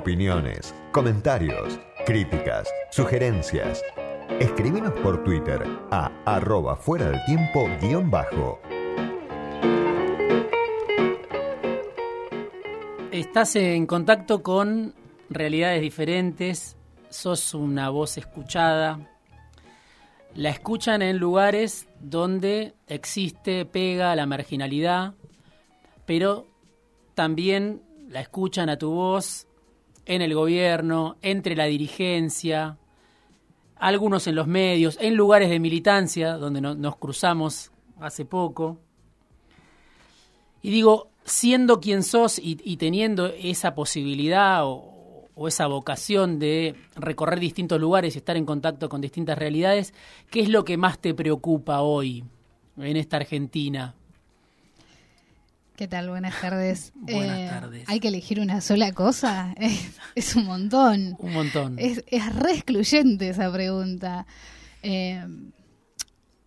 Opiniones, comentarios, críticas, sugerencias. Escríbenos por Twitter a arroba fuera del tiempo guion bajo. Estás en contacto con realidades diferentes, sos una voz escuchada, la escuchan en lugares donde existe, pega la marginalidad, pero también la escuchan a tu voz en el gobierno, entre la dirigencia, algunos en los medios, en lugares de militancia, donde nos cruzamos hace poco. Y digo, siendo quien sos y, teniendo esa posibilidad o, o, esa vocación de recorrer distintos lugares y estar en contacto con distintas realidades, ¿qué es lo que más te preocupa hoy en esta Argentina? ¿Qué tal? Buenas tardes. Buenas eh, tardes. ¿Hay que elegir una sola cosa? Es, un montón. Un montón. Es, es re excluyente esa pregunta. Eh,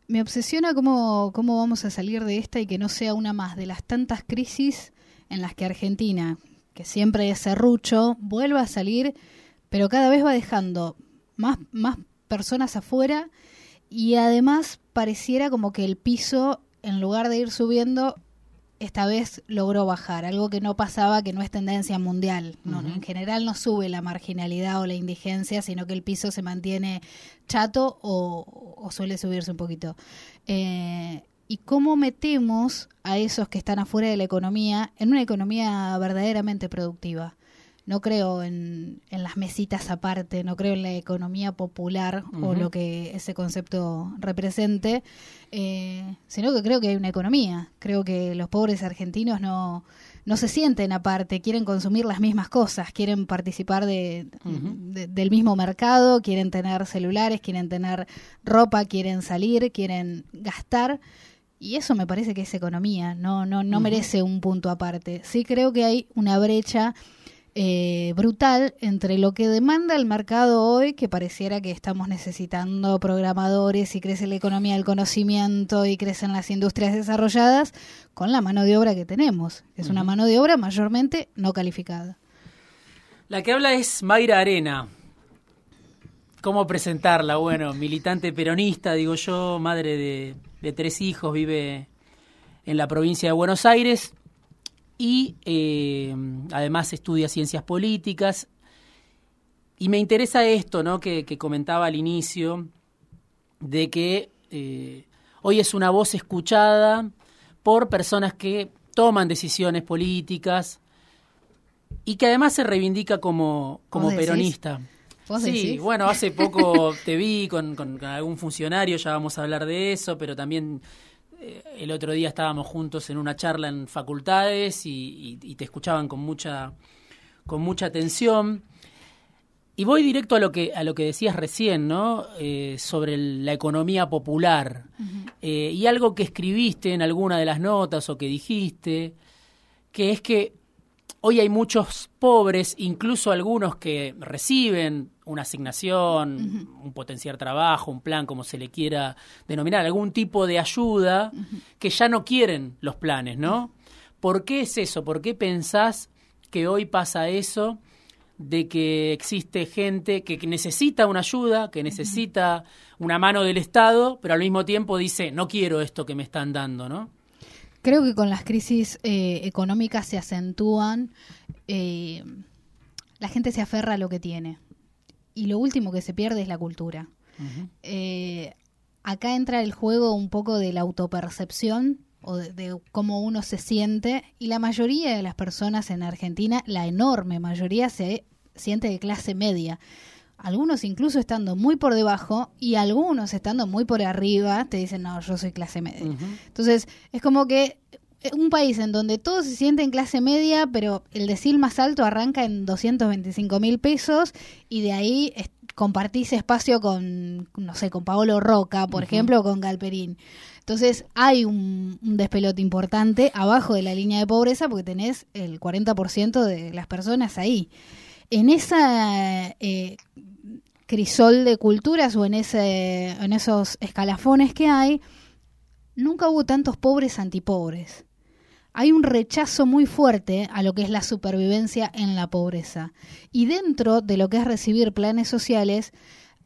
me obsesiona cómo, cómo vamos a salir de esta y que no sea una más de las tantas crisis en las que Argentina, que siempre es serrucho, vuelva a salir, pero cada vez va dejando más, más personas afuera y además pareciera como que el piso, en lugar de ir subiendo, esta vez logró bajar, algo que no pasaba, que no es tendencia mundial. En general no sube la marginalidad o la indigencia, sino que el piso se mantiene chato o, suele subirse un poquito. Eh, ¿Y cómo metemos a esos que están afuera de la economía en una economía verdaderamente productiva? No creo en, en, las mesitas aparte, no creo en la economía popular o lo que ese concepto represente, eh, sino que creo que hay una economía. Creo que los pobres argentinos no, no se sienten aparte, quieren consumir las mismas cosas, quieren participar de, del mismo mercado, quieren tener celulares, quieren tener ropa, quieren salir, quieren gastar. Y eso me parece que es economía, no, no, no merece un punto aparte. Sí creo que hay una brecha eh, brutal entre lo que demanda el mercado hoy, que pareciera que estamos necesitando programadores y crece la economía del conocimiento y crecen las industrias desarrolladas, con la mano de obra que tenemos. Es una mano de obra mayormente no calificada. La que habla es Mayra Arena. ¿Cómo presentarla? Bueno, militante peronista, digo yo, madre de, de tres hijos, vive en la provincia de Buenos Aires y eh, además estudia ciencias políticas. Y me interesa esto ¿no? que, comentaba al inicio, de que eh, hoy es una voz escuchada por personas que toman decisiones políticas y que además se reivindica como, como peronista. sí, bueno, hace poco te vi con, con, algún funcionario, ya vamos a hablar de eso, pero también el otro día estábamos juntos en una charla en facultades y, te escuchaban con mucha, con mucha atención. Y voy directo a lo que, a lo que decías recién, ¿no? Eh, sobre la economía popular. Eh, y algo que escribiste en alguna de las notas o que dijiste, que es que hoy hay muchos pobres, incluso algunos que reciben una asignación, un potenciar trabajo, un plan, como se le quiera denominar, algún tipo de ayuda, que ya no quieren los planes, ¿no? ¿Por qué es eso? ¿Por qué pensás que hoy pasa eso? de que existe gente que, necesita una ayuda, que necesita una mano del Estado, pero al mismo tiempo dice, no quiero esto que me están dando, ¿no? Creo que con las crisis eh, económicas se acentúan, eh, la gente se aferra a lo que tiene. Y lo último que se pierde es la cultura. Eh, acá entra el juego un poco de la autopercepción o de, cómo uno se siente y la mayoría de las personas en Argentina, la enorme mayoría se siente de clase media algunos incluso estando muy por debajo y algunos estando muy por arriba, te dicen, no, yo soy clase media. Entonces, es como que eh, un país en donde todos se sienten clase media, pero el decil más alto arranca en 225 mil pesos y de ahí compartís espacio con, no sé, con Paolo Roca, por ejemplo, o con Galperín. Entonces hay un, despelote importante abajo de la línea de pobreza porque tenés el 40% de las personas ahí. En esa eh, crisol de culturas o en, ese, en esos escalafones que hay, nunca hubo tantos pobres antipobres. hay un rechazo muy fuerte a lo que es la supervivencia en la pobreza. Y dentro de lo que es recibir planes sociales,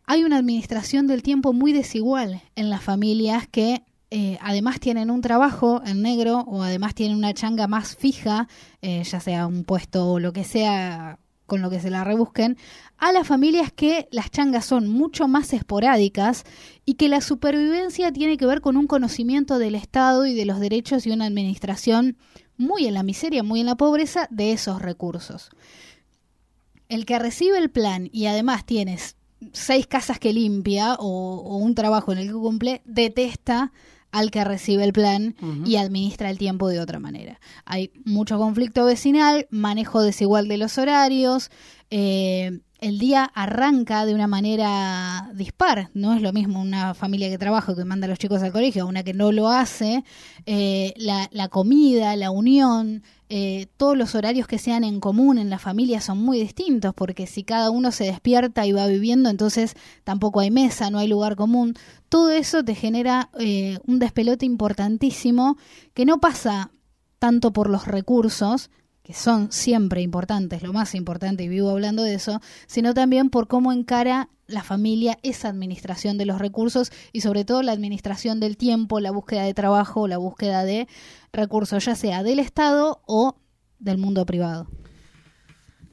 hay una administración del tiempo muy desigual en las familias que eh, además tienen un trabajo en negro o además tienen una changa más fija, eh, ya sea un puesto o lo que sea con lo que se la rebusquen, a las familias que las changas son mucho más esporádicas y que la supervivencia tiene que ver con un conocimiento del Estado y de los derechos y una administración muy en la miseria, muy en la pobreza de esos recursos. El que recibe el plan y además tienes seis casas que limpia o, o un trabajo en el que cumple, detesta al que recibe el plan y administra el tiempo de otra manera. Hay mucho conflicto vecinal, manejo desigual de los horarios, eh, el día arranca de una manera dispar. No es lo mismo una familia que trabaja que manda a los chicos al colegio, una que no lo hace. Eh, la, la, comida, la unión, eh, todos los horarios que sean en común en la familia son muy distintos, porque si cada uno se despierta y va viviendo, entonces tampoco hay mesa, no hay lugar común. Todo eso te genera eh, un despelote importantísimo que no pasa tanto por los recursos, que son siempre importantes, lo más importante, y vivo hablando de eso, sino también por cómo encara la familia esa administración de los recursos y sobre todo la administración del tiempo, la búsqueda de trabajo, la búsqueda de recursos, ya sea del Estado o del mundo privado.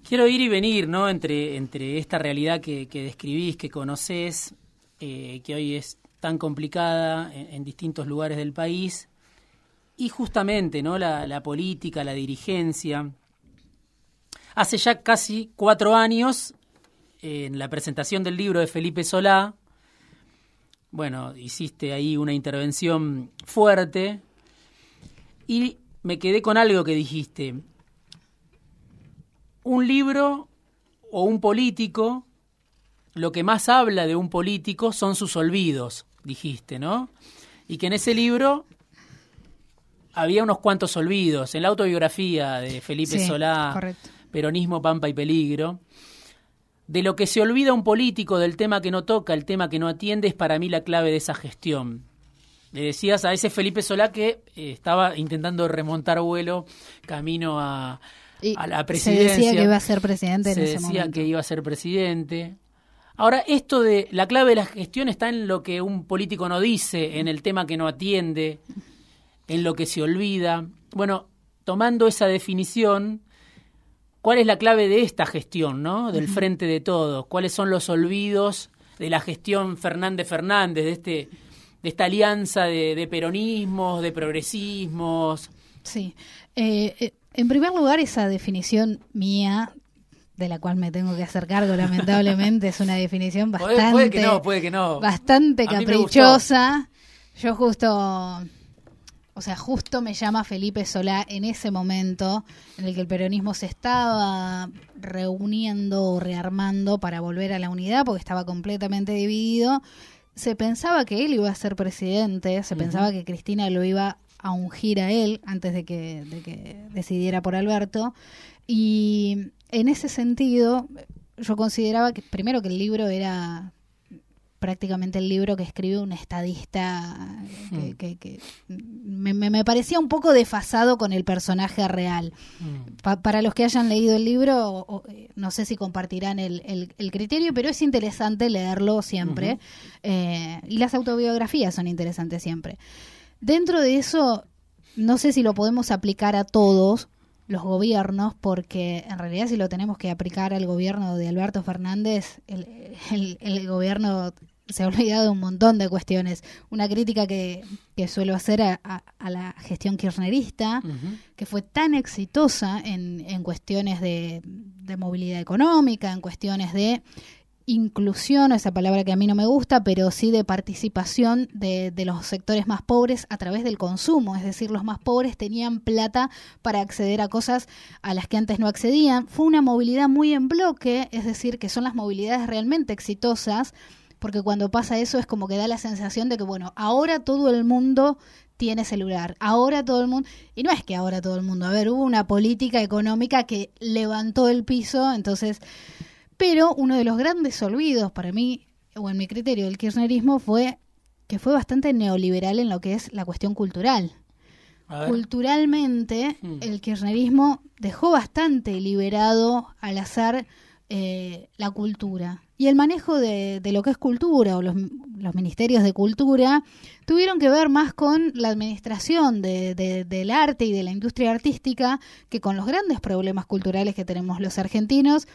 Quiero ir y venir, ¿no? Entre, entre esta realidad que, describís, que conocés, eh, que hoy es tan complicada en distintos lugares del país, y justamente ¿no? la, política, la dirigencia. Hace ya casi cuatro años, en la presentación del libro de Felipe Solá, bueno, hiciste ahí una intervención fuerte y me quedé con algo que dijiste. Un libro o un político, lo que más habla de un político son sus olvidos, dijiste, ¿no? Y que en ese libro había unos cuantos olvidos. En la autobiografía de Felipe Solá, Peronismo, Pampa y Peligro, de lo que se olvida un político, del tema que no toca, el tema que no atiende, es para mí la clave de esa gestión. Le decías a ese Felipe Solá que eh, estaba intentando remontar vuelo camino a, la presidencia. Se decía que iba a ser presidente en se ese decía que iba a ser presidente. Ahora, esto de la clave de la gestión está en lo que un político no dice, en el tema que no atiende, en lo que se olvida. Bueno, tomando esa definición, ¿cuál es la clave de esta gestión, ¿no? Del frente de todos. ¿Cuáles son los olvidos de la gestión Fernández Fernández, de este de esta alianza de, peronismos, de progresismos? Sí. Eh, eh, en primer lugar, esa definición mía de la cual me tengo que hacer cargo, lamentablemente, es una definición bastante, puede que no, puede que no. bastante caprichosa. Yo justo o sea, justo me llama Felipe Solá en ese momento en el que el peronismo se estaba reuniendo o rearmando para volver a la unidad porque estaba completamente dividido. Se pensaba que él iba a ser presidente, se pensaba que Cristina lo iba a ungir a él antes de que, de que decidiera por Alberto. Y en ese sentido, yo consideraba que primero que el libro era prácticamente el libro que escribe un estadista que, mm. me, parecía un poco desfasado con el personaje real. Mm. para los que hayan leído el libro, eh, no sé si compartirán el, criterio, pero es interesante leerlo siempre. Eh, y las autobiografías son interesantes siempre. Dentro de eso, no sé si lo podemos aplicar a todos, los gobiernos, porque en realidad si lo tenemos que aplicar al gobierno de Alberto Fernández, el, el gobierno se ha olvidado de un montón de cuestiones. Una crítica que, que suelo hacer a, la gestión kirchnerista, que fue tan exitosa en, en cuestiones de, de, movilidad económica, en cuestiones de inclusión, esa palabra que a mí no me gusta, pero sí de participación de, de los sectores más pobres a través del consumo. Es decir, los más pobres tenían plata para acceder a cosas a las que antes no accedían. Fue una movilidad muy en bloque, es decir, que son las movilidades realmente exitosas porque cuando pasa eso es como que da la sensación de que, bueno, ahora todo el mundo tiene celular, ahora todo el mundo, y no es que ahora todo el mundo, a ver, hubo una política económica que levantó el piso, entonces, pero uno de los grandes olvidos para mí, o en mi criterio del kirchnerismo, fue que fue bastante neoliberal en lo que es la cuestión cultural. culturalmente Mm. el kirchnerismo dejó bastante liberado al azar eh, la cultura. Y el manejo de, de lo que es cultura o los, los ministerios de cultura tuvieron que ver más con la administración de- de- del arte y de la industria artística que con los grandes problemas culturales que tenemos los argentinos,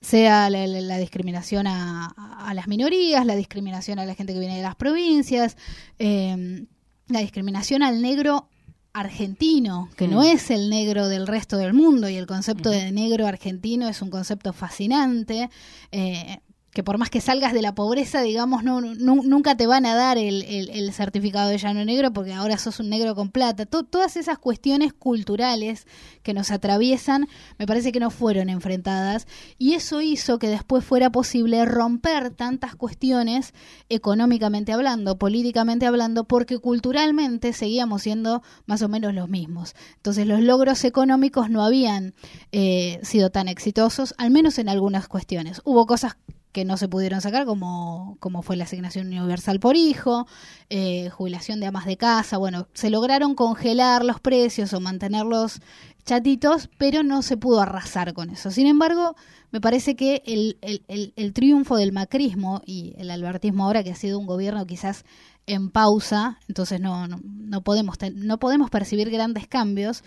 sea la, la- la discriminación a, a las minorías, la discriminación a la gente que viene de las provincias, eh, la discriminación al negro argentino, que no Mm. es el negro del resto del mundo, y el concepto de negro argentino es un concepto fascinante. eh, que por más que salgas de la pobreza, digamos, no, nu- nunca te van a dar el, el- certificado de llano negro porque ahora sos un negro con plata. To- todas esas cuestiones culturales que nos atraviesan me parece que no fueron enfrentadas y eso hizo que después fuera posible romper tantas cuestiones económicamente hablando, políticamente hablando, porque culturalmente seguíamos siendo más o menos los mismos. Entonces los logros económicos no habían eh, sido tan exitosos, al menos en algunas cuestiones. Hubo cosas que no se pudieron sacar, como, como fue la asignación universal por hijo, eh, jubilación de amas de casa, bueno, se lograron congelar los precios o mantenerlos chatitos, pero no se pudo arrasar con eso. Sin embargo, me parece que el, el, el, el triunfo del macrismo y el albertismo ahora, que ha sido un gobierno quizás en pausa, entonces no, no, no podemos, no podemos percibir grandes cambios,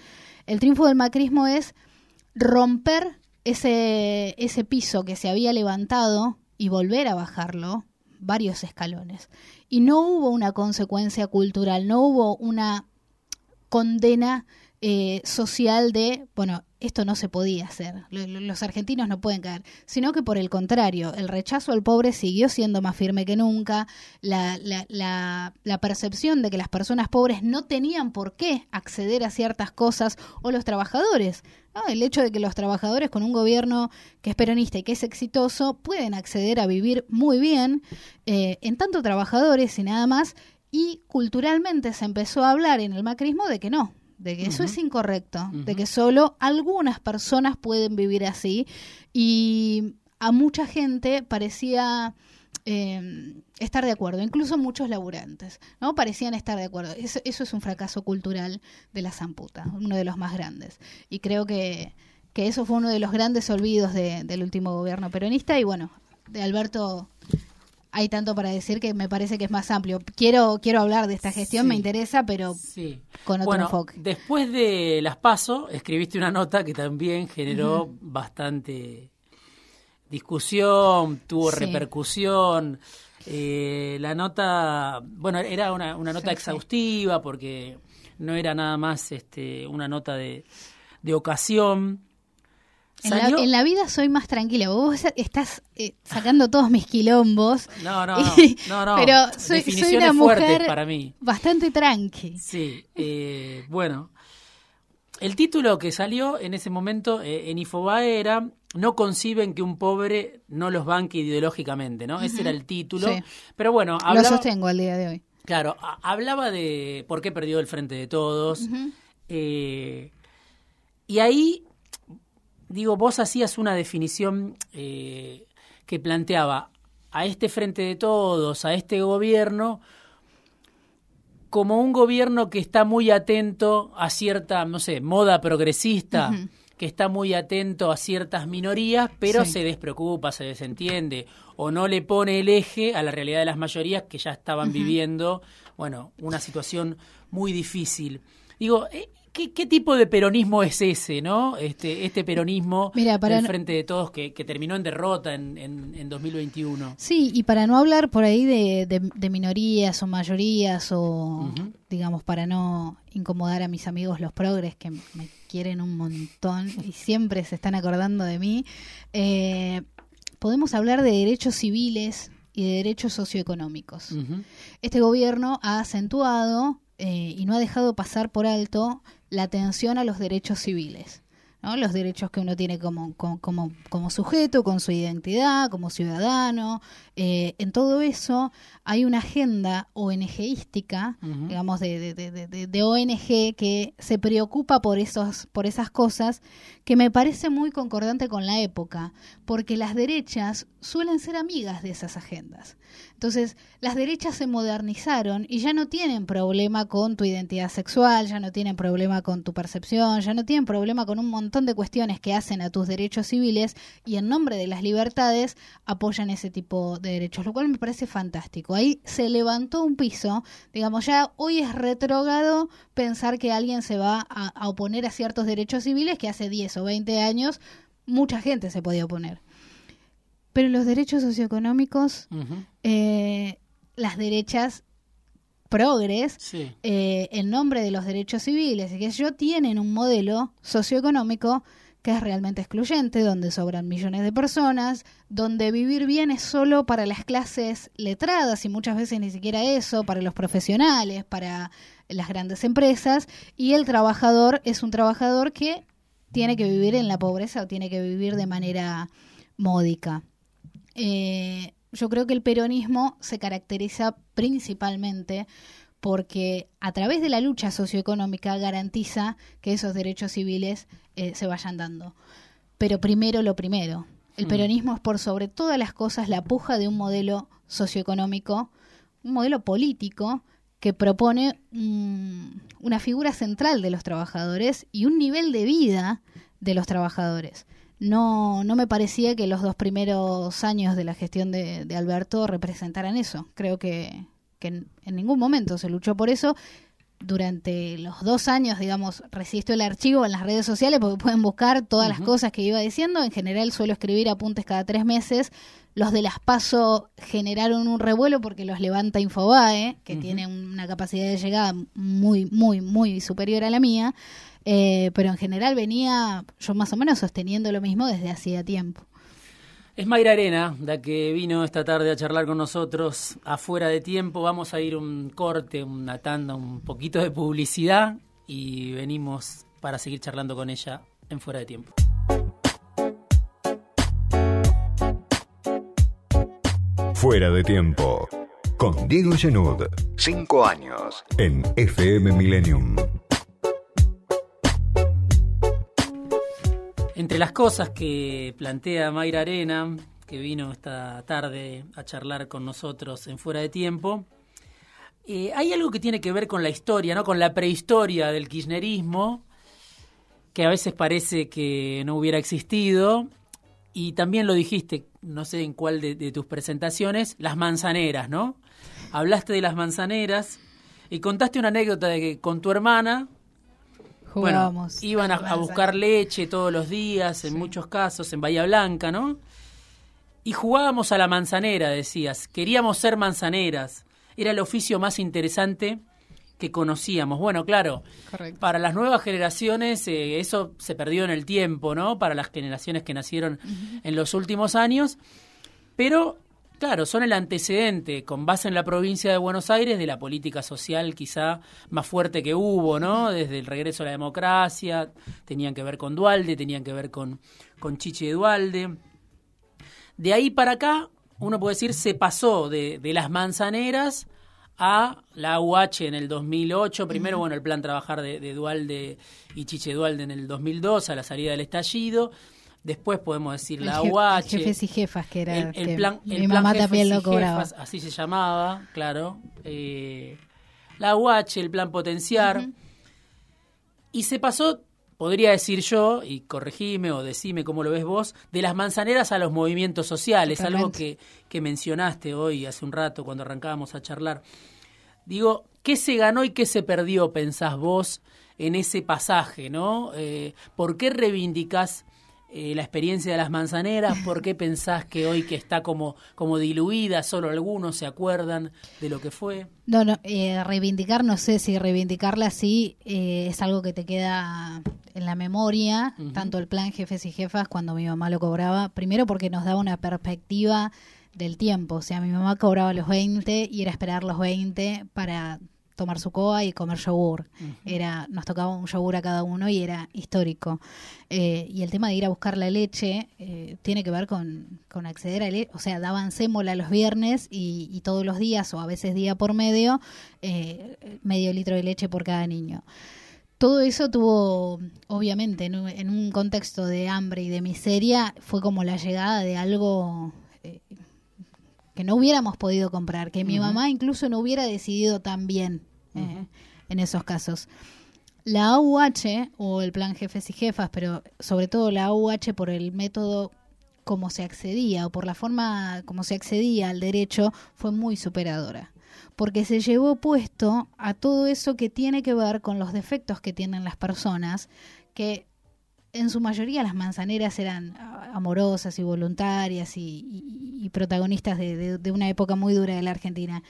el triunfo del macrismo es romper ese, ese piso que se había levantado y volver a bajarlo varios escalones. Y no hubo una consecuencia cultural, no hubo una condena eh, social de, bueno, esto no se podía hacer, lo- lo- los argentinos no pueden caer, sino que por el contrario, el rechazo al pobre siguió siendo más firme que nunca, la, la, la, la percepción de que las personas pobres no tenían por qué acceder a ciertas cosas, o los trabajadores, ¿no? el hecho de que los trabajadores con un gobierno que es peronista y que es exitoso pueden acceder a vivir muy bien, eh, en tanto trabajadores y nada más, y culturalmente se empezó a hablar en el macrismo de que no, de que eso es incorrecto, de que solo algunas personas pueden vivir así y a mucha gente parecía eh, estar de acuerdo, incluso muchos laburantes, ¿no? Parecían estar de acuerdo. Eso, eso es un fracaso cultural de la Zamputa, uno de los más grandes. Y creo que, que eso fue uno de los grandes olvidos de- del último gobierno peronista y bueno, de Alberto hay tanto para decir que me parece que es más amplio. Quiero quiero hablar de esta gestión, Sí. me interesa, pero Sí. con otro bueno, enfoque. después de las PASO, escribiste una nota que también generó bastante discusión, tuvo Sí. repercusión. Eh, la nota, bueno, era una, una nota exhaustiva porque no era nada más este, una nota de, de ocasión. En la, Salió- en la vida soy más tranquila. Vos estás eh, sacando todos mis quilombos. No, no, no, Y- no, no. Pero soy, soy una mujer para mí. bastante tranqui. Sí, eh, bueno. El título que salió en ese momento eh, en Infobae era No conciben que un pobre no los banque ideológicamente, ¿no? Ese era el título. Sí. Pero bueno, Lo hablaba, sostengo al día de hoy. claro, a- hablaba de por qué perdió el frente de todos. Y ahí, digo, vos hacías una definición eh, que planteaba a este frente de todos, a este gobierno, como un gobierno que está muy atento a cierta, no sé, moda progresista, que está muy atento a ciertas minorías, pero Sí. se despreocupa, se desentiende, o no le pone el eje a la realidad de las mayorías que ya estaban viviendo, bueno, una situación muy difícil. Digo, eh, ¿qué, qué tipo de peronismo es ese, no? Este, este peronismo Mira, para del Frente de Todos que, que terminó en derrota en, en, en 2021. Sí, y para no hablar por ahí de, de- de minorías o mayorías o, digamos, para no incomodar a mis amigos los progres que me quieren un montón y siempre se están acordando de mí, eh, podemos hablar de derechos civiles y de derechos socioeconómicos. Este gobierno ha acentuado eh, y no ha dejado pasar por alto la atención a los derechos civiles. ¿no? los derechos que uno tiene como, como, como, sujeto, con su identidad, como ciudadano. Eh, en todo eso hay una agenda ONGística, digamos, de, de, de, ONG que se preocupa por, esos, por esas cosas que me parece muy concordante con la época, porque las derechas suelen ser amigas de esas agendas. Entonces, las derechas se modernizaron y ya no tienen problema con tu identidad sexual, ya no tienen problema con tu percepción, ya no tienen problema con un montón de cuestiones que hacen a tus derechos civiles y en nombre de las libertades apoyan ese tipo de derechos, lo cual me parece fantástico. Ahí se levantó un piso, digamos, ya hoy es retrógrado pensar que alguien se va a, oponer a ciertos derechos civiles que hace 10 o 20 años mucha gente se podía oponer. Pero los derechos socioeconómicos, eh, las derechas progres, eh, en nombre de los derechos civiles, y que ellos tienen un modelo socioeconómico que es realmente excluyente, donde sobran millones de personas, donde vivir bien es solo para las clases letradas y muchas veces ni siquiera eso, para los profesionales, para las grandes empresas, y el trabajador es un trabajador que tiene que vivir en la pobreza o tiene que vivir de manera módica. Eh, yo creo que el peronismo se caracteriza principalmente porque a través de la lucha socioeconómica garantiza que esos derechos civiles eh, se vayan dando. Pero primero lo primero. El hmm. peronismo es por sobre todas las cosas la puja de un modelo socioeconómico, un modelo político que propone una figura central de los trabajadores y un nivel de vida de los trabajadores no, no me parecía que los dos primeros años de la gestión de, Alberto representaran eso. Creo que, en, ningún momento se luchó por eso. Durante los dos años, digamos, resisto el archivo en las redes sociales porque pueden buscar todas las cosas que iba diciendo. En general suelo escribir apuntes cada tres meses. Los de las PASO generaron un revuelo porque los levanta Infobae, que tiene una capacidad de llegada muy, muy, muy superior a la mía. Eh, pero en general venía yo más o menos sosteniendo lo mismo desde hacía tiempo. Es Mayra Arena, la que vino esta tarde a charlar con nosotros afuera de tiempo. Vamos a ir un corte, una tanda, un poquito de publicidad y venimos para seguir charlando con ella en fuera de tiempo. Fuera de tiempo. Con Diego Genud. Cinco años. En FM Millennium. Las cosas que plantea Mayra Arena, que vino esta tarde a charlar con nosotros en Fuera de Tiempo, eh, hay algo que tiene que ver con la historia, ¿no? con la prehistoria del kirchnerismo, que a veces parece que no hubiera existido, y también lo dijiste, no sé en cuál de, de tus presentaciones, las manzaneras, ¿no? Hablaste de las manzaneras y contaste una anécdota de que con tu hermana bueno, iban a, buscar leche todos los días, en muchos casos, en Bahía Blanca, ¿no? Y jugábamos a la manzanera, decías. Queríamos ser manzaneras. Era el oficio más interesante que conocíamos. Bueno, claro, para las nuevas generaciones eh, eso se perdió en el tiempo, ¿no? Para las generaciones que nacieron en los últimos años. Pero Claro, son el antecedente, con base en la provincia de Buenos Aires, de la política social quizá más fuerte que hubo, ¿no? Desde el regreso a la democracia, tenían que ver con Dualde, tenían que ver con, con Chiche Dualde. De ahí para acá, uno puede decir, se pasó de, de las manzaneras a la UH en el 2008. Primero, bueno, el plan trabajar de, de Dualde y Chiche Dualde en el 2002, a la salida del estallido Después podemos decir la UH. Jefes y jefas, que era el, plan. mi mamá también lo cobraba. así se llamaba, claro. Eh, la UH, el plan potenciar. Y se pasó, podría decir yo, y corregime o decime cómo lo ves vos, de las manzaneras a los movimientos sociales, algo que, que mencionaste hoy, hace un rato, cuando arrancábamos a charlar. Digo, ¿qué se ganó y qué se perdió, pensás vos, en ese pasaje, no? Eh, ¿Por qué reivindicás eh, la experiencia de las manzaneras? ¿Por qué pensás que hoy que está como, como diluida, solo algunos se acuerdan de lo que fue? No, no, eh, reivindicar, no sé si reivindicarla así eh, es algo que te queda en la memoria, tanto el plan Jefes y Jefas cuando mi mamá lo cobraba, primero porque nos daba una perspectiva del tiempo, o sea, mi mamá cobraba los 20 y era esperar los 20 para tomar su coa y comer yogur. Era, nos tocaba un yogur a cada uno y era histórico. Eh, y el tema de ir a buscar la leche eh, tiene que ver con, con acceder a leche, o sea, daban sémola los viernes y, y, todos los días o a veces día por medio, eh, medio litro de leche por cada niño. Todo eso tuvo, obviamente, en un, en un contexto de hambre y de miseria, fue como la llegada de algo eh, que no hubiéramos podido comprar, que mi mamá incluso no hubiera decidido tan bien eh, en esos casos. La AUH, o el plan jefes y jefas, pero sobre todo la AUH por el método como se accedía o por la forma como se accedía al derecho, fue muy superadora porque se llevó puesto a todo eso que tiene que ver con los defectos que tienen las personas, que en su mayoría las manzaneras eran amorosas y voluntarias y, y, protagonistas de, de, de, una época muy dura de la Argentina.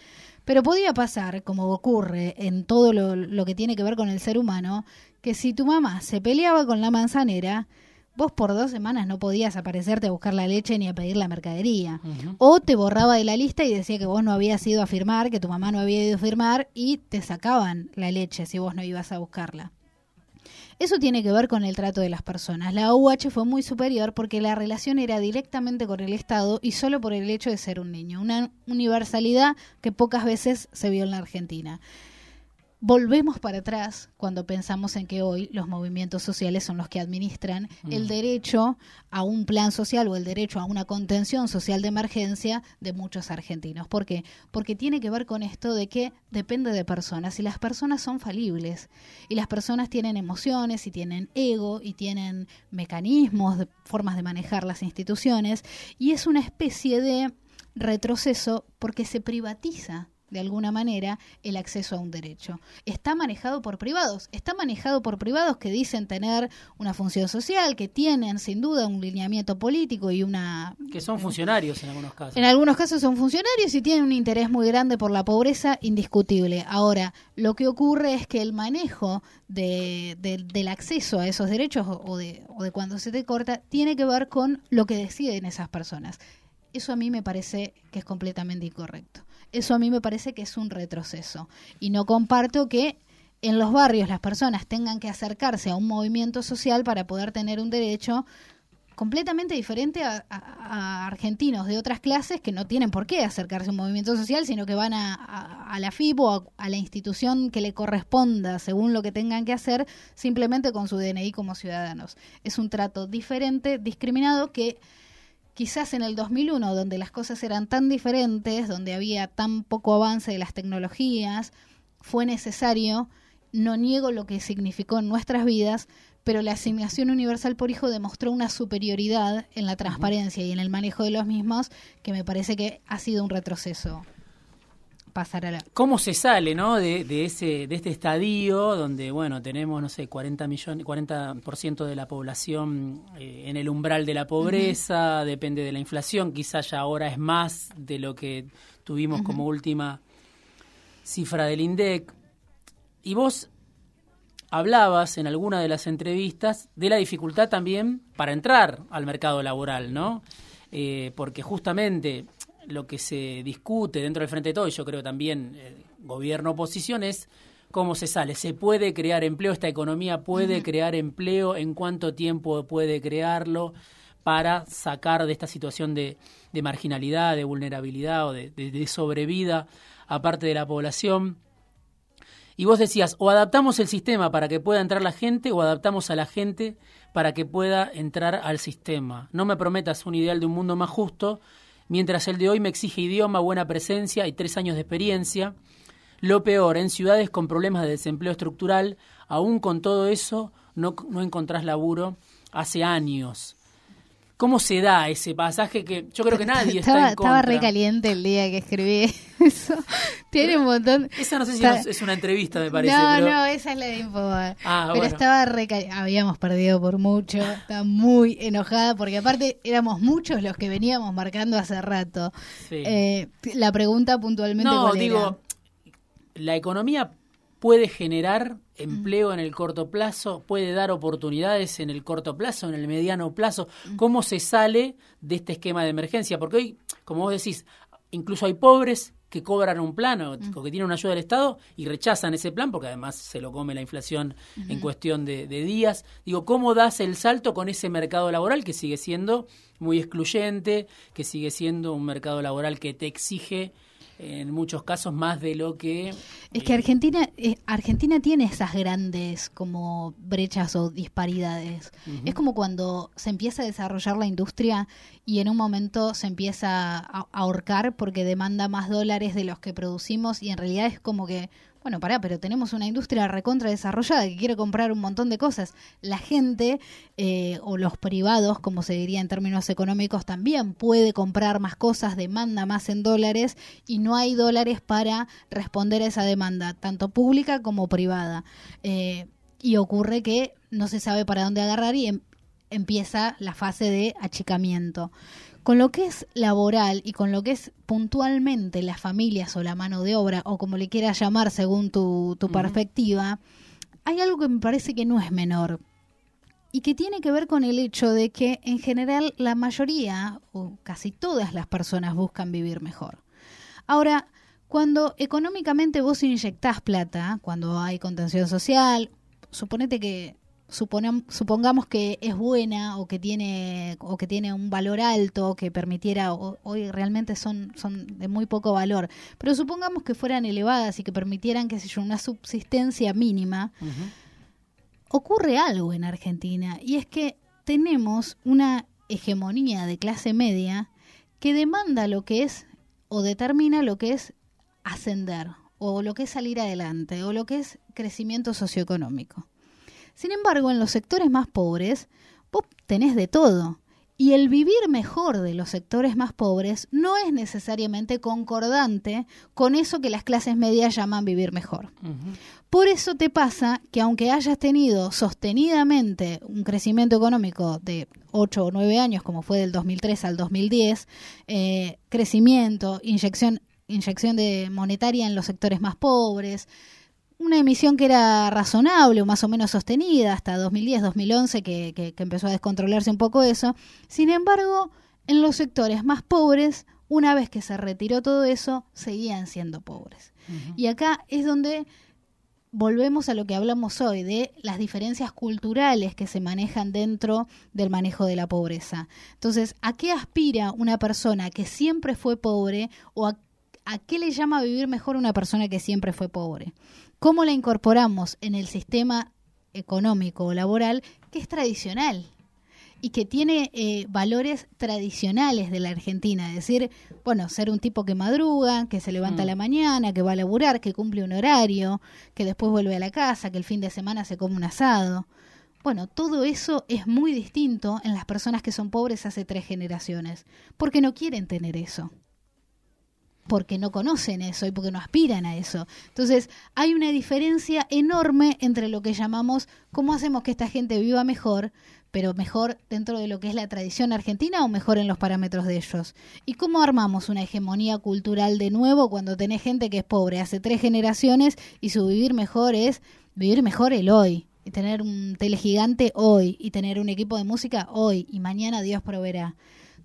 Pero podía pasar, como ocurre en todo lo, lo que tiene que ver con el ser humano, que si tu mamá se peleaba con la manzanera, vos por dos semanas no podías aparecerte a buscar la leche ni a pedir la mercadería. Uh -huh. O te borraba de la lista y decía que vos no habías ido a firmar, que tu mamá no había ido a firmar y te sacaban la leche si vos no ibas a buscarla. Eso tiene que ver con el trato de las personas. La UH fue muy superior porque la relación era directamente con el Estado y solo por el hecho de ser un niño. Una universalidad que pocas veces se vio en la Argentina volvemos para atrás cuando pensamos en que hoy los movimientos sociales son los que administran mm. el derecho a un plan social o el derecho a una contención social de emergencia de muchos argentinos. ¿Por qué? Porque tiene que ver con esto de que depende de personas y las personas son falibles y las personas tienen emociones y tienen ego y tienen mecanismos, de, formas de manejar las instituciones y es una especie de retroceso porque se privatiza de alguna manera el acceso a un derecho. Está manejado por privados, está manejado por privados que dicen tener una función social, que tienen sin duda un lineamiento político y una... Que son funcionarios en algunos casos. En algunos casos son funcionarios y tienen un interés muy grande por la pobreza, indiscutible. Ahora, lo que ocurre es que el manejo de, de, del acceso a esos derechos o de, o de cuando se te corta tiene que ver con lo que deciden esas personas. Eso a mí me parece que es completamente incorrecto eso a mí me parece que es un retroceso. Y no comparto que en los barrios las personas tengan que acercarse a un movimiento social para poder tener un derecho completamente diferente a, argentinos de otras clases que no tienen por qué acercarse a un movimiento social, sino que van a, a la FIP o a, la institución que le corresponda según lo que tengan que hacer, simplemente con su DNI como ciudadanos. Es un trato diferente, discriminado, que quizás en el 2001, donde las cosas eran tan diferentes, donde había tan poco avance de las tecnologías, fue necesario, no niego lo que significó en nuestras vidas, pero la asignación universal por hijo demostró una superioridad en la transparencia y en el manejo de los mismos que me parece que ha sido un retroceso. Pasar a la... ¿Cómo se sale, no, de, de, ese de este estadio donde, bueno, tenemos, no sé, 40 millones, 40% de la población eh, en el umbral de la pobreza, uh -huh. depende de la inflación, quizás ya ahora es más de lo que tuvimos uh -huh. como última cifra del INDEC. Y vos hablabas en alguna de las entrevistas de la dificultad también para entrar al mercado laboral, ¿no? Eh, porque justamente lo que se discute dentro del Frente de Todo, y yo creo también eh, gobierno-oposición, es cómo se sale. ¿Se puede crear empleo? ¿Esta economía puede uh -huh. crear empleo? ¿En cuánto tiempo puede crearlo? para sacar de esta situación de, de marginalidad, de vulnerabilidad o de, de, de sobrevida a parte de la población. Y vos decías, o adaptamos el sistema para que pueda entrar la gente o adaptamos a la gente para que pueda entrar al sistema. No me prometas un ideal de un mundo más justo, mientras el de hoy me exige idioma, buena presencia y tres años de experiencia. Lo peor, en ciudades con problemas de desempleo estructural, aún con todo eso, no, no encontrás laburo hace años. ¿Cómo se da ese pasaje que yo creo que nadie estaba, está en contra? Estaba re caliente el día que escribí eso. Tiene un montón. Esa no sé si está... es una entrevista, me parece. No, pero... no, esa es la de Infobae. Ah, pero bueno. estaba re Habíamos perdido por mucho. Estaba muy enojada porque aparte éramos muchos los que veníamos marcando hace rato. Sí. Eh, la pregunta puntualmente. No, ¿cuál digo, era? la economía puede generar empleo en el corto plazo, puede dar oportunidades en el corto plazo, en el mediano plazo. ¿Cómo se sale de este esquema de emergencia? Porque hoy, como vos decís, incluso hay pobres que cobran un plan o, que tienen una ayuda del Estado y rechazan ese plan porque además se lo come la inflación en cuestión de, de, días. Digo, ¿cómo das el salto con ese mercado laboral que sigue siendo muy excluyente, que sigue siendo un mercado laboral que te exige en muchos casos más de lo que... Es que eh, Argentina, eh, Argentina tiene esas grandes como brechas o disparidades. Es como cuando se empieza a desarrollar la industria y en un momento se empieza a ahorcar porque demanda más dólares de los que producimos y en realidad es como que bueno, pará, pero tenemos una industria recontra desarrollada que quiere comprar un montón de cosas. La gente eh, o los privados, como se diría en términos económicos, también puede comprar más cosas, demanda más en dólares y no hay dólares para responder a esa demanda, tanto pública como privada. Eh, y ocurre que no se sabe para dónde agarrar y em, empieza la fase de achicamiento. Con lo que es laboral y con lo que es puntualmente las familias o la mano de obra, o como le quieras llamar según tu, perspectiva, hay algo que me parece que no es menor y que tiene que ver con el hecho de que en general la mayoría o casi todas las personas buscan vivir mejor. Ahora, cuando económicamente vos inyectás plata, cuando hay contención social, suponete que supongamos que es buena o que tiene o que tiene un valor alto que permitiera hoy realmente son son de muy poco valor pero supongamos que fueran elevadas y que permitieran que sé una subsistencia mínima ocurre algo en Argentina y es que tenemos una hegemonía de clase media que demanda lo que es o determina lo que es ascender o lo que es salir adelante o lo que es crecimiento socioeconómico sin embargo, en los sectores más pobres, vos tenés de todo. Y el vivir mejor de los sectores más pobres no es necesariamente concordante con eso que las clases medias llaman vivir mejor. Por eso te pasa que aunque hayas tenido sostenidamente un crecimiento económico de 8 o 9 años, como fue del 2003 al 2010, eh, crecimiento, inyección, inyección de monetaria en los sectores más pobres, una emisión que era razonable o más o menos sostenida hasta 2010-2011 que, que, empezó a descontrolarse un poco eso. Sin embargo, en los sectores más pobres, una vez que se retiró todo eso, seguían siendo pobres. Y acá es donde volvemos a lo que hablamos hoy, de las diferencias culturales que se manejan dentro del manejo de la pobreza. Entonces, ¿a qué aspira una persona que siempre fue pobre o a, a qué le llama vivir mejor una persona que siempre fue pobre? Cómo la incorporamos en el sistema económico o laboral que es tradicional y que tiene eh, valores tradicionales de la Argentina, es decir, bueno, ser un tipo que madruga, que se levanta a la mm. mañana, que va a laburar, que cumple un horario, que después vuelve a la casa, que el fin de semana se come un asado. Bueno, todo eso es muy distinto en las personas que son pobres hace tres generaciones, porque no quieren tener eso porque no conocen eso y porque no aspiran a eso. Entonces, hay una diferencia enorme entre lo que llamamos cómo hacemos que esta gente viva mejor, pero mejor dentro de lo que es la tradición argentina o mejor en los parámetros de ellos. ¿Y cómo armamos una hegemonía cultural de nuevo cuando tenés gente que es pobre hace tres generaciones y su vivir mejor es vivir mejor el hoy? Y tener un telegigante hoy y tener un equipo de música hoy y mañana Dios proveerá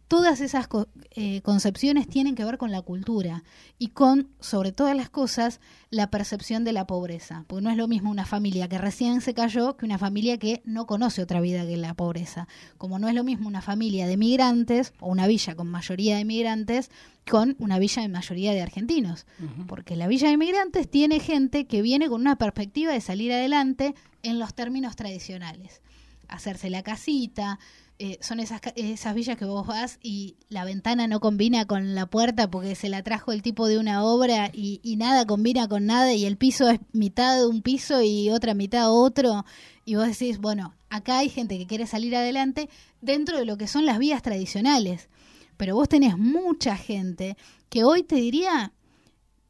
todas esas eh, concepciones tienen que ver con la cultura y con, sobre todas las cosas, la percepción de la pobreza. Porque no es lo mismo una familia que recién se cayó que una familia que no conoce otra vida que la pobreza. Como no es lo mismo una familia de migrantes o una villa con mayoría de migrantes con una villa de mayoría de argentinos. Porque la villa de migrantes tiene gente que viene con una perspectiva de salir adelante en los términos tradicionales. Hacerse la casita, eh, son esas, esas villas que vos vas y la ventana no combina con la puerta porque se la trajo el tipo de una obra y, nada combina con nada y el piso es mitad de un piso y otra mitad otro. Y vos decís, bueno, acá hay gente que quiere salir adelante dentro de lo que son las vías tradicionales, pero vos tenés mucha gente que hoy te diría,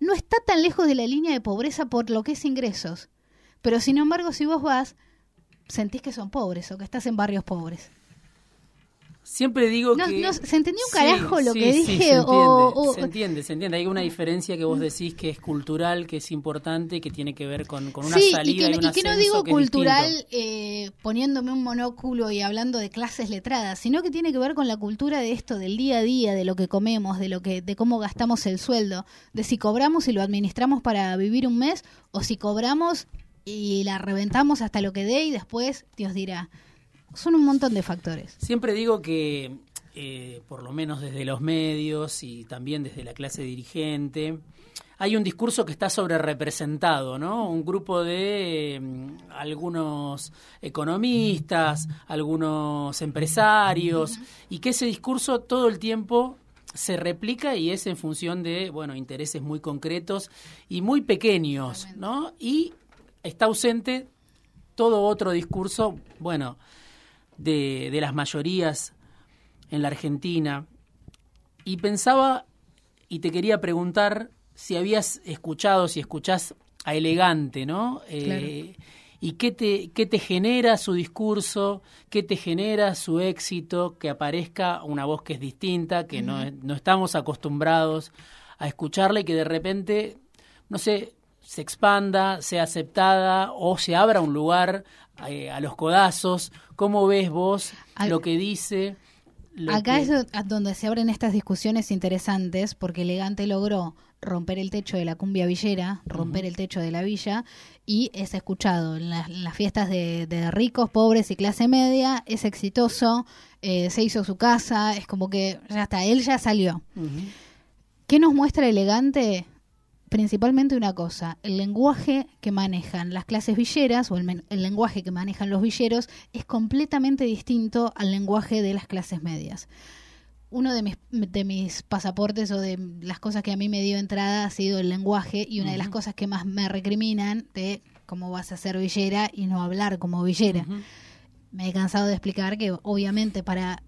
no está tan lejos de la línea de pobreza por lo que es ingresos, pero sin embargo si vos vas, sentís que son pobres o que estás en barrios pobres. Siempre digo No, que... no, ¿se entendió un Sí, carajo lo sí, que sí, dije? se, entiende, o- se entiende, se entiende. Hay una diferencia que vos decís que es cultural, que es importante, que tiene que ver con, con una salida y y, que, un y que no digo que cultural eh, poniéndome un monóculo y hablando de clases letradas, sino que tiene que ver con la cultura de esto, del día a día, de lo que comemos, de lo que, de cómo gastamos el sueldo, de si cobramos y lo administramos para vivir un mes, o si cobramos y la reventamos hasta lo que dé y después Dios dirá. Son un montón de factores. Siempre digo que, eh, por lo menos desde los medios y también desde la clase dirigente, hay un discurso que está sobre representado, ¿no? Un grupo de eh, algunos economistas, algunos empresarios, y que ese discurso todo el tiempo se replica y es en función de, bueno, intereses muy concretos y muy pequeños, ¿no? Y está ausente todo otro discurso, bueno, de, de las mayorías en la Argentina. Y pensaba y te quería preguntar si habías escuchado, si escuchás a Elegante, ¿no? Eh, ¿Y qué te, qué te genera su discurso? ¿Qué te genera su éxito? Que aparezca una voz que es distinta, que no, no estamos acostumbrados a escucharla y que de repente, no sé, se expanda, sea aceptada o se abra un lugar a los codazos. ¿Cómo ves vos Al- lo que dice? lo Acá que- es donde se abren estas discusiones interesantes, porque Elegante logró romper el techo de la cumbia villera, romper el techo de la villa, y es escuchado en, las- en las fiestas de, de ricos, pobres y clase media, es exitoso, eh, se hizo su casa, es como que ya está, él ya salió. ¿Qué nos muestra Elegante? Principalmente una cosa, el lenguaje que manejan las clases villeras o el, el lenguaje que manejan los villeros es completamente distinto al lenguaje de las clases medias. Uno de mis, de mis pasaportes o de las cosas que a mí me dio entrada ha sido el lenguaje y una de las cosas que más me recriminan de cómo vas a ser villera y no hablar como villera. Me he cansado de explicar que obviamente para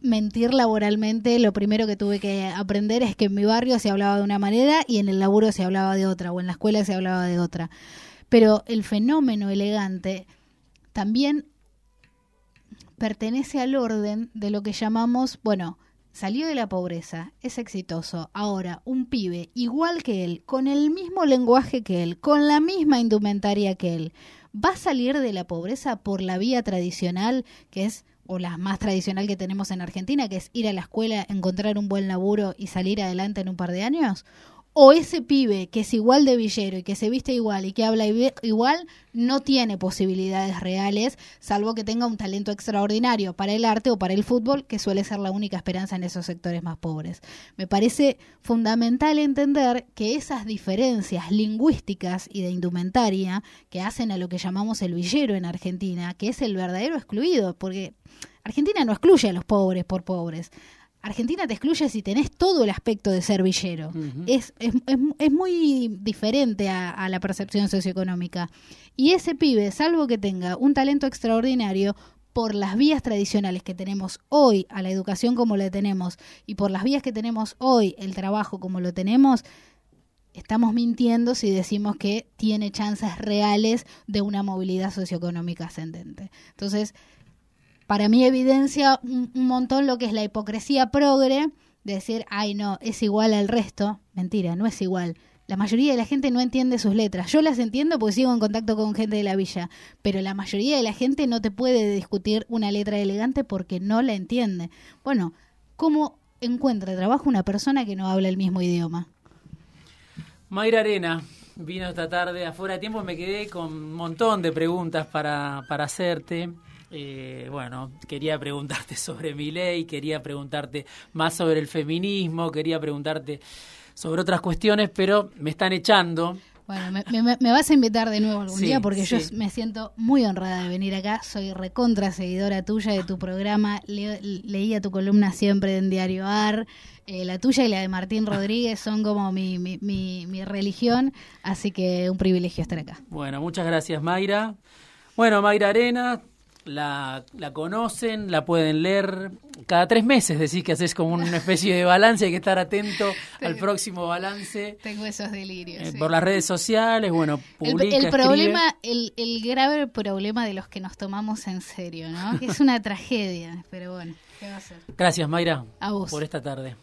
mentir laboralmente lo primero que tuve que aprender es que en mi barrio se hablaba de una manera y en el laburo se hablaba de otra o en la escuela se hablaba de otra. Pero el fenómeno elegante también pertenece al orden de lo que llamamos, bueno, salió de la pobreza, es exitoso. Ahora, un pibe igual que él, con el mismo lenguaje que él, con la misma indumentaria que él, va a salir de la pobreza por la vía tradicional, que es, o la más tradicional que tenemos en Argentina, que es ir a la escuela, encontrar un buen laburo y salir adelante en un par de años. O ese pibe que es igual de villero y que se viste igual y que habla igual, no tiene posibilidades reales, salvo que tenga un talento extraordinario para el arte o para el fútbol, que suele ser la única esperanza en esos sectores más pobres. Me parece fundamental entender que esas diferencias lingüísticas y de indumentaria que hacen a lo que llamamos el villero en Argentina, que es el verdadero excluido, porque Argentina no excluye a los pobres por pobres. Argentina te excluye si tenés todo el aspecto de ser villero. Es, es, es, es muy diferente a, a la percepción socioeconómica. Y ese pibe, salvo que tenga un talento extraordinario, por las vías tradicionales que tenemos hoy a la educación como la tenemos y por las vías que tenemos hoy el trabajo como lo tenemos, estamos mintiendo si decimos que tiene chances reales de una movilidad socioeconómica ascendente. Entonces, para mí evidencia un, montón lo que es la hipocresía progre, de decir, ay no, es igual al resto. Mentira, no es igual. La mayoría de la gente no entiende sus letras. Yo las entiendo porque sigo en contacto con gente de la villa, pero la mayoría de la gente no te puede discutir una letra elegante porque no la entiende. Bueno, ¿cómo encuentra trabajo una persona que no habla el mismo idioma? Mayra Arena vino esta tarde afuera de tiempo. Me quedé con un montón de preguntas para, para hacerte. Eh, bueno, quería preguntarte sobre mi ley, quería preguntarte más sobre el feminismo, quería preguntarte sobre otras cuestiones, pero me están echando. Bueno, me, me- me vas a invitar de nuevo algún Sí, día porque yo me siento muy honrada de venir acá. Soy recontra seguidora tuya de tu programa. Leía tu columna siempre en Diario AR. Eh, la tuya y la de Martín Rodríguez son como mi, mi, mi, mi religión. Así que un privilegio estar acá. Bueno, muchas gracias Mayra. Bueno, Mayra Arena, la, la conocen, la pueden leer cada tres meses, decís que haces como una especie de balance, hay que estar atento al próximo balance. Tengo esos delirios. Eh, sí. Por las redes sociales, bueno, publica, el problema, el, el grave problema de los que nos tomamos en serio, ¿no? Que es una tragedia, pero bueno, ¿qué va a ser? Gracias, Mayra, A vos. por esta tarde.